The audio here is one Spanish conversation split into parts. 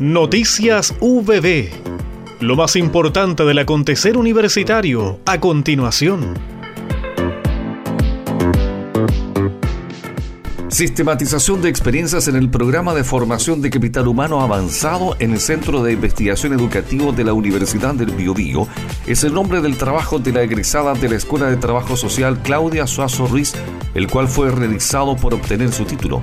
Noticias VB. Lo más importante del acontecer universitario a continuación. Sistematización de experiencias en el programa de formación de capital humano avanzado en el Centro de Investigación Educativo de la Universidad del Biobío es el nombre del trabajo de la egresada de la Escuela de Trabajo Social Claudia Suazo Ruiz, el cual fue realizado por obtener su título.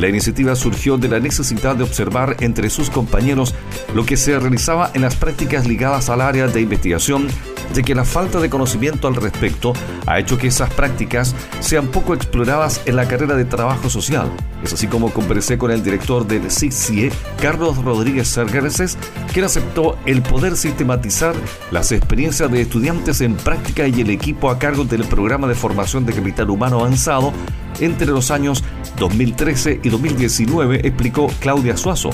La iniciativa surgió de la necesidad de observar entre sus compañeros lo que se realizaba en las prácticas ligadas al área de investigación, de que la falta de conocimiento al respecto ha hecho que esas prácticas sean poco exploradas en la carrera de trabajo social. Es así como conversé con el director del CICIE, Carlos Rodríguez Sargarces, quien aceptó el poder sistematizar las experiencias de estudiantes en práctica y el equipo a cargo del programa de formación de capital humano avanzado entre los años 2013 y 2019, explicó Claudia Suazo.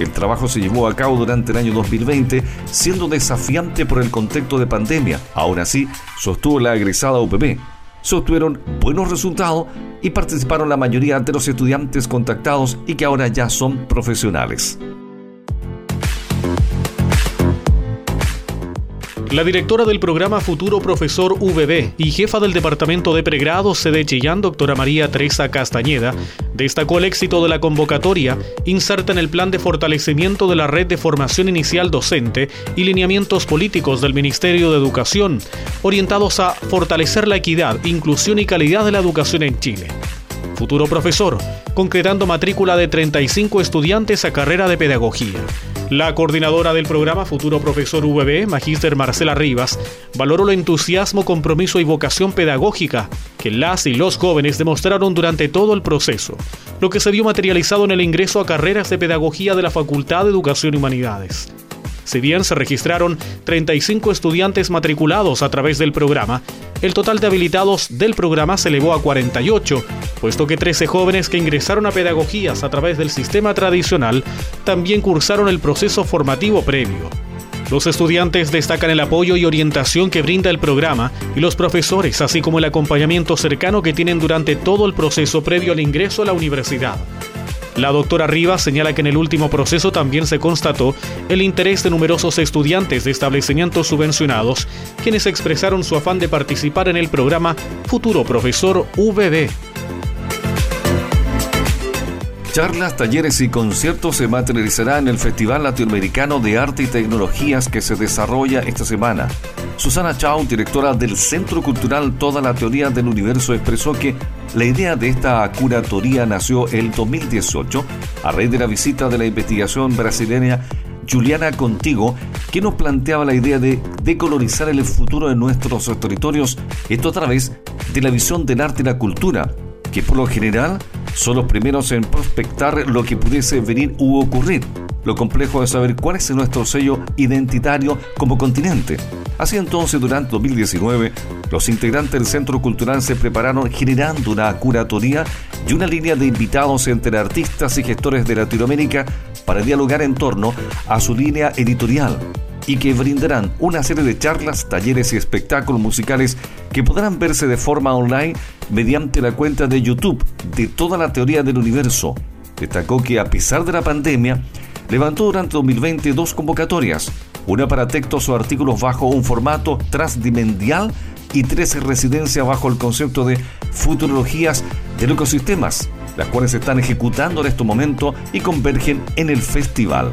El trabajo se llevó a cabo durante el año 2020, siendo desafiante por el contexto de pandemia. Aún así, sostuvo la egresada UPB. Se obtuvieron buenos resultados y participaron la mayoría de los estudiantes contactados y que ahora ya son profesionales. La directora del programa Futuro Profesor VB y jefa del Departamento de Pregrado sede Chillán, doctora María Teresa Castañeda, destacó el éxito de la convocatoria, inserta en el plan de fortalecimiento de la red de formación inicial docente y lineamientos políticos del Ministerio de Educación, orientados a fortalecer la equidad, inclusión y calidad de la educación en Chile futuro profesor, concretando matrícula de 35 estudiantes a carrera de pedagogía. La coordinadora del programa Futuro Profesor VB, Magíster Marcela Rivas, valoró el entusiasmo, compromiso y vocación pedagógica que las y los jóvenes demostraron durante todo el proceso, lo que se vio materializado en el ingreso a carreras de pedagogía de la Facultad de Educación y Humanidades. Si bien se registraron 35 estudiantes matriculados a través del programa, el total de habilitados del programa se elevó a 48, puesto que 13 jóvenes que ingresaron a pedagogías a través del sistema tradicional también cursaron el proceso formativo previo. Los estudiantes destacan el apoyo y orientación que brinda el programa y los profesores, así como el acompañamiento cercano que tienen durante todo el proceso previo al ingreso a la universidad. La doctora Rivas señala que en el último proceso también se constató el interés de numerosos estudiantes de establecimientos subvencionados, quienes expresaron su afán de participar en el programa Futuro Profesor VB. Charlas, talleres y conciertos se materializarán en el Festival Latinoamericano de Arte y Tecnologías que se desarrolla esta semana. Susana Chao, directora del Centro Cultural Toda la Teoría del Universo, expresó que la idea de esta curatoría nació el 2018 a raíz de la visita de la investigación brasileña Juliana Contigo, que nos planteaba la idea de decolorizar el futuro de nuestros territorios, esto a través de la visión del arte y la cultura, que por lo general son los primeros en prospectar lo que pudiese venir u ocurrir. Lo complejo es saber cuál es nuestro sello identitario como continente. Así entonces, durante 2019, los integrantes del Centro Cultural se prepararon generando una curatoría y una línea de invitados entre artistas y gestores de Latinoamérica para dialogar en torno a su línea editorial y que brindarán una serie de charlas, talleres y espectáculos musicales que podrán verse de forma online mediante la cuenta de YouTube de toda la teoría del universo. Destacó que a pesar de la pandemia, levantó durante 2020 dos convocatorias una para textos o artículos bajo un formato transdimensional y tres residencias bajo el concepto de futurologías de ecosistemas, las cuales se están ejecutando en este momento y convergen en el festival.